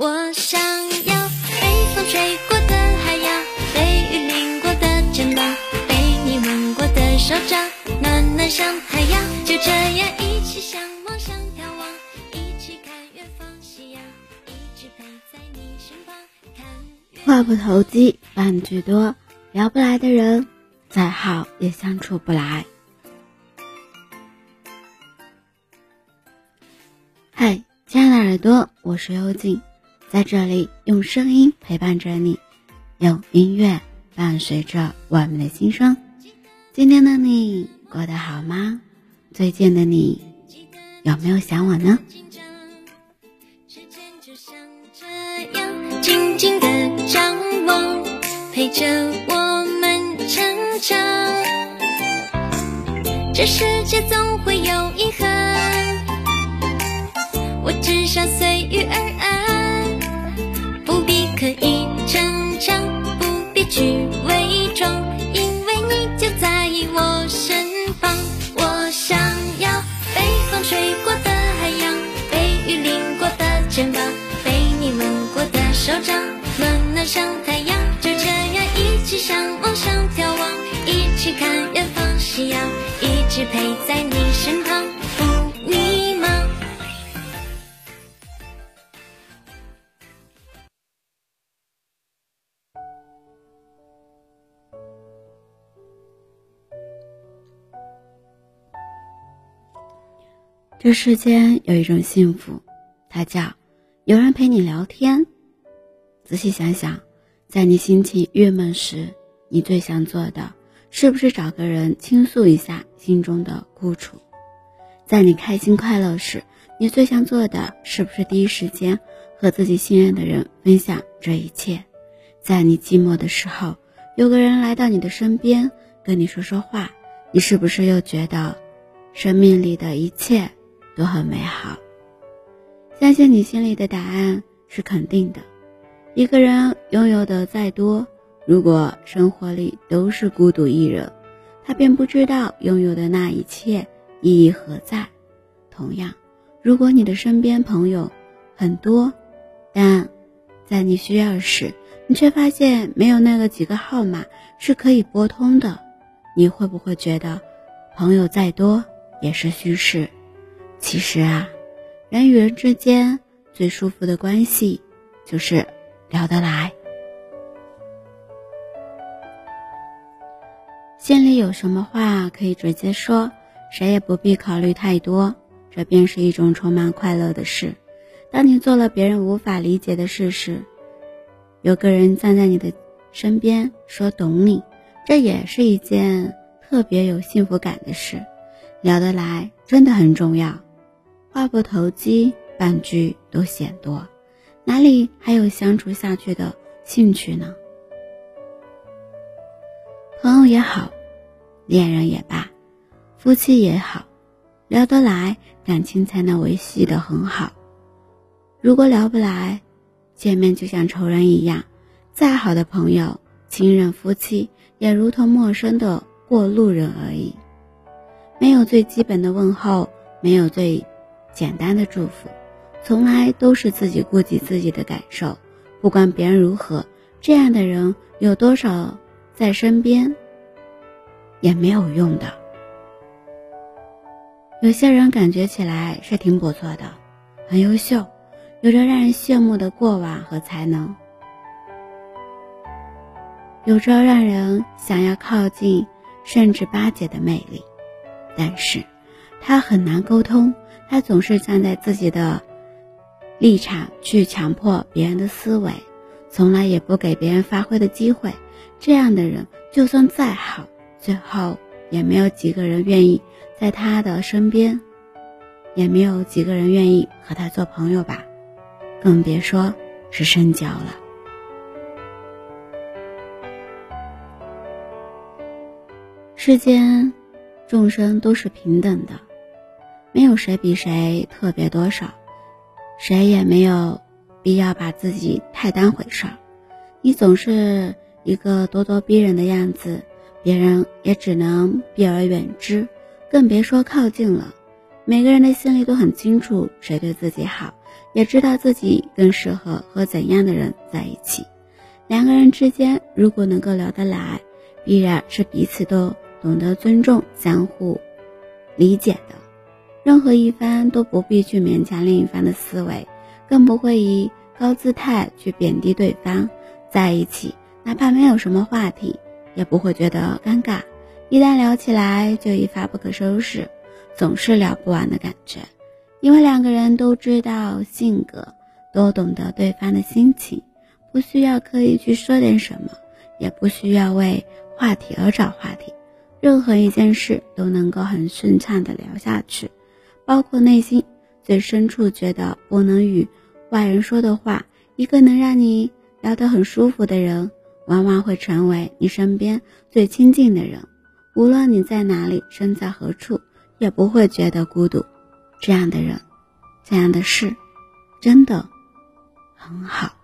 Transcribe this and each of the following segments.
我想要被风吹过的海洋，被雨淋过的肩膀，被你吻过的手掌，暖暖像太阳。就这样一起向梦想眺望，一起看远方夕阳，一直陪在你身旁。看话不投机半句多，聊不来的人，再好也相处不来。嗨，亲爱的耳朵，我是幽静，在这里用声音陪伴着你，用音乐伴随着我们的心声。今天的你过得好吗？最近的你有没有想我呢？时间就像这样静静的张望，陪着我们成长。这世界总会有遗憾，我只想随遇而陪在你身旁，不迷茫。这世间有一种幸福，它叫有人陪你聊天。仔细想想，在你心情郁闷时，你最想做的是不是找个人倾诉一下心中的苦楚？在你开心快乐时，你最想做的是不是第一时间和自己信任的人分享这一切？在你寂寞的时候，有个人来到你的身边跟你说说话，你是不是又觉得生命里的一切？都很美好，相信你心里的答案是肯定的。一个人拥有的再多，如果生活里都是孤独一人，他便不知道拥有的那一切意义何在。同样，如果你的身边朋友很多，但在你需要时，你却发现没有那个几个号码是可以拨通的，你会不会觉得朋友再多也是虚事？其实啊，人与人之间最舒服的关系就是聊得来。心里有什么话可以直接说，谁也不必考虑太多，这便是一种充满快乐的事。当你做了别人无法理解的事时，有个人站在你的身边说懂你，这也是一件特别有幸福感的事。聊得来真的很重要。话不投机半句都嫌多，哪里还有相处下去的兴趣呢？朋友也好，恋人也罢，夫妻也好，聊得来，感情才能维系的很好。如果聊不来，见面就像仇人一样，再好的朋友、亲人、夫妻，也如同陌生的过路人而已。没有最基本的问候，没有最。简单的祝福，从来都是自己顾及自己的感受，不管别人如何，这样的人有多少在身边，也没有用的。有些人感觉起来是挺不错的，很优秀，有着让人羡慕的过往和才能，有着让人想要靠近甚至巴结的魅力，但是他很难沟通。他总是站在自己的立场去强迫别人的思维，从来也不给别人发挥的机会。这样的人，就算再好，最后也没有几个人愿意在他的身边，也没有几个人愿意和他做朋友吧，更别说是深交了。世间众生都是平等的。没有谁比谁特别多少，谁也没有必要把自己太当回事儿。你总是一个咄咄逼人的样子，别人也只能避而远之，更别说靠近了。每个人的心里都很清楚谁对自己好，也知道自己更适合和怎样的人在一起。两个人之间如果能够聊得来，必然是彼此都懂得尊重、相互理解的。任何一方都不必去勉强另一方的思维，更不会以高姿态去贬低对方。在一起，哪怕没有什么话题，也不会觉得尴尬。一旦聊起来，就一发不可收拾，总是聊不完的感觉。因为两个人都知道性格，都懂得对方的心情，不需要刻意去说点什么，也不需要为话题而找话题，任何一件事都能够很顺畅的聊下去，包括内心最深处觉得不能与外人说的话。一个能让你聊得很舒服的人，往往会成为你身边最亲近的人。无论你在哪里，身在何处，也不会觉得孤独。这样的人，这样的事，真的很好。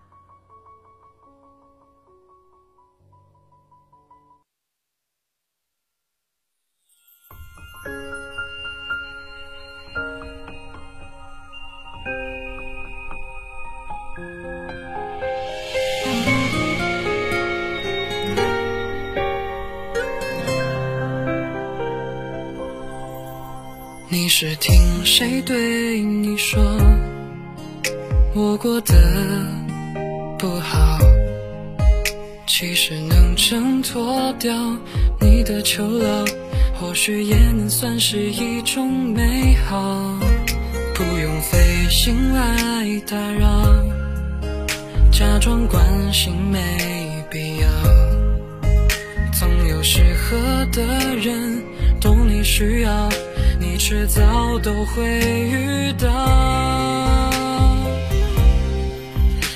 是听谁对你说我过得不好？其实能挣脱掉你的囚牢，或许也能算是一种美好。不用费心来打扰，假装关心没必要。总有适合的人懂你需要。你迟早都会遇到。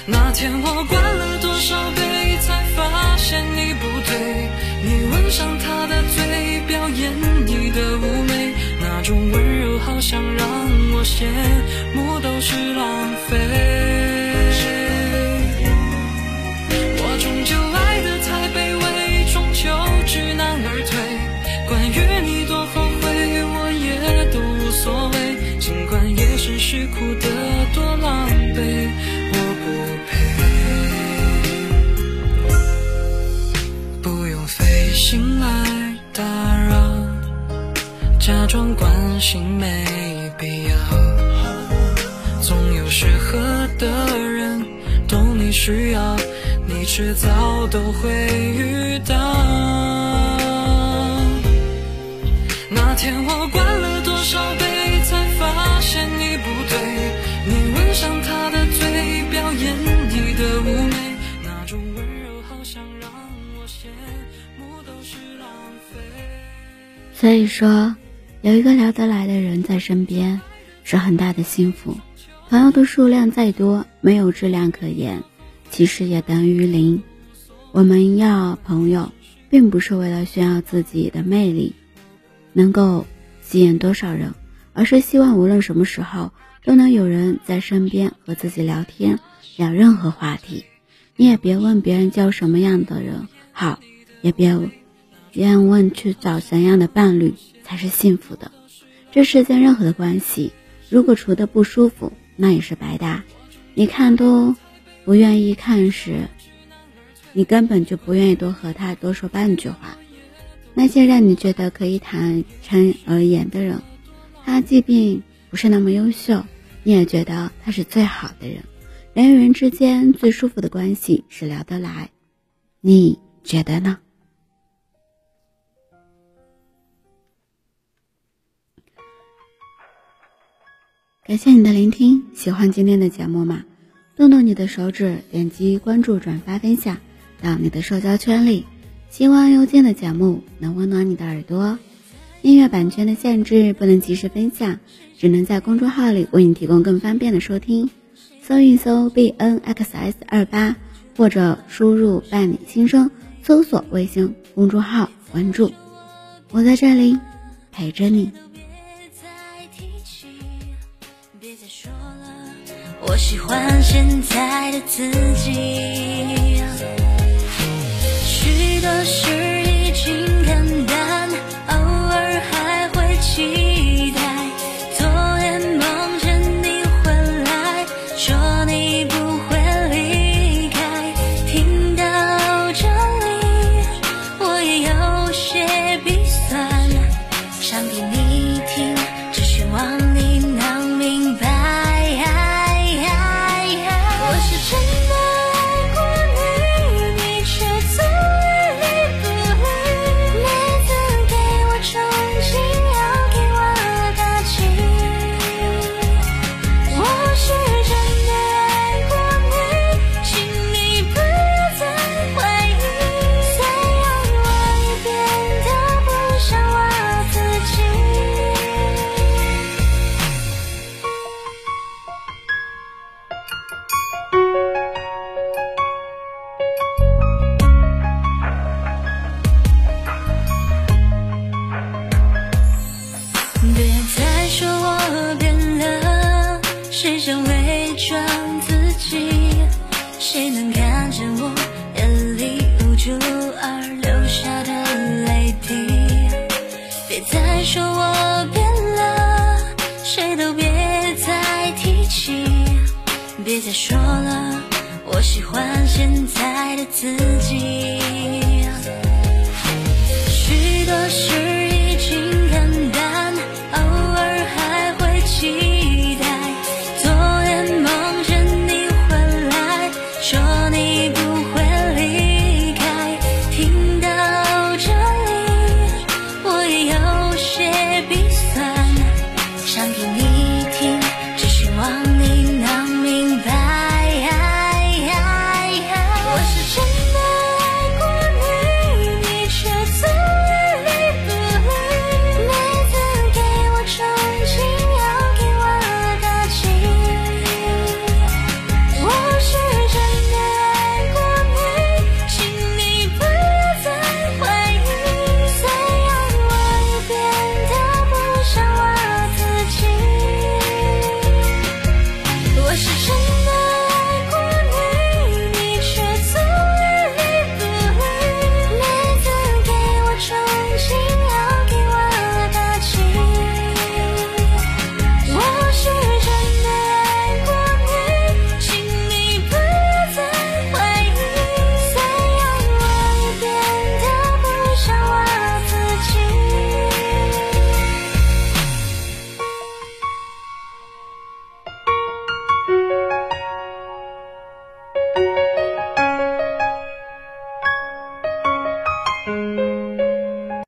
那天我灌了多少杯，才发现你不对。你吻上他的嘴，表演你的妩媚，那种温柔好像让我羡慕，都是浪费。假装关心没必要，总有适合的人懂你需要。你迟早都会遇到。那天我灌了多少杯，才发现你不对。你吻上他的嘴，表演你的妩媚，那种温柔好像让我羡慕，都是浪费。所以说。有一个聊得来的人在身边，是很大的幸福。朋友的数量再多，没有质量可言，其实也等于零。我们要朋友，并不是为了炫耀自己的魅力，能够吸引多少人，而是希望无论什么时候，都能有人在身边和自己聊天，聊任何话题。你也别问别人交什么样的人好，也别。别人问去找怎样的伴侣才是幸福的？这世间任何的关系，如果处的不舒服，那也是白搭。你看都不愿意看时，你根本就不愿意多和他多说半句话。那些让你觉得可以坦诚而言的人，他即便不是那么优秀，你也觉得他是最好的人。人与人之间最舒服的关系是聊得来，你觉得呢？感谢你的聆听，喜欢今天的节目吗？动动你的手指，点击关注、转发、分享到你的社交圈里。希望幽静的节目能温暖你的耳朵。音乐版权的限制，不能及时分享，只能在公众号里为你提供更方便的收听。搜一搜 b n x s 二八，或者输入“伴你心声”，搜索微信公众号关注。我在这里陪着你。再说了我喜欢现在的自己，许多事已经看淡，别再说了我喜欢现在的自己。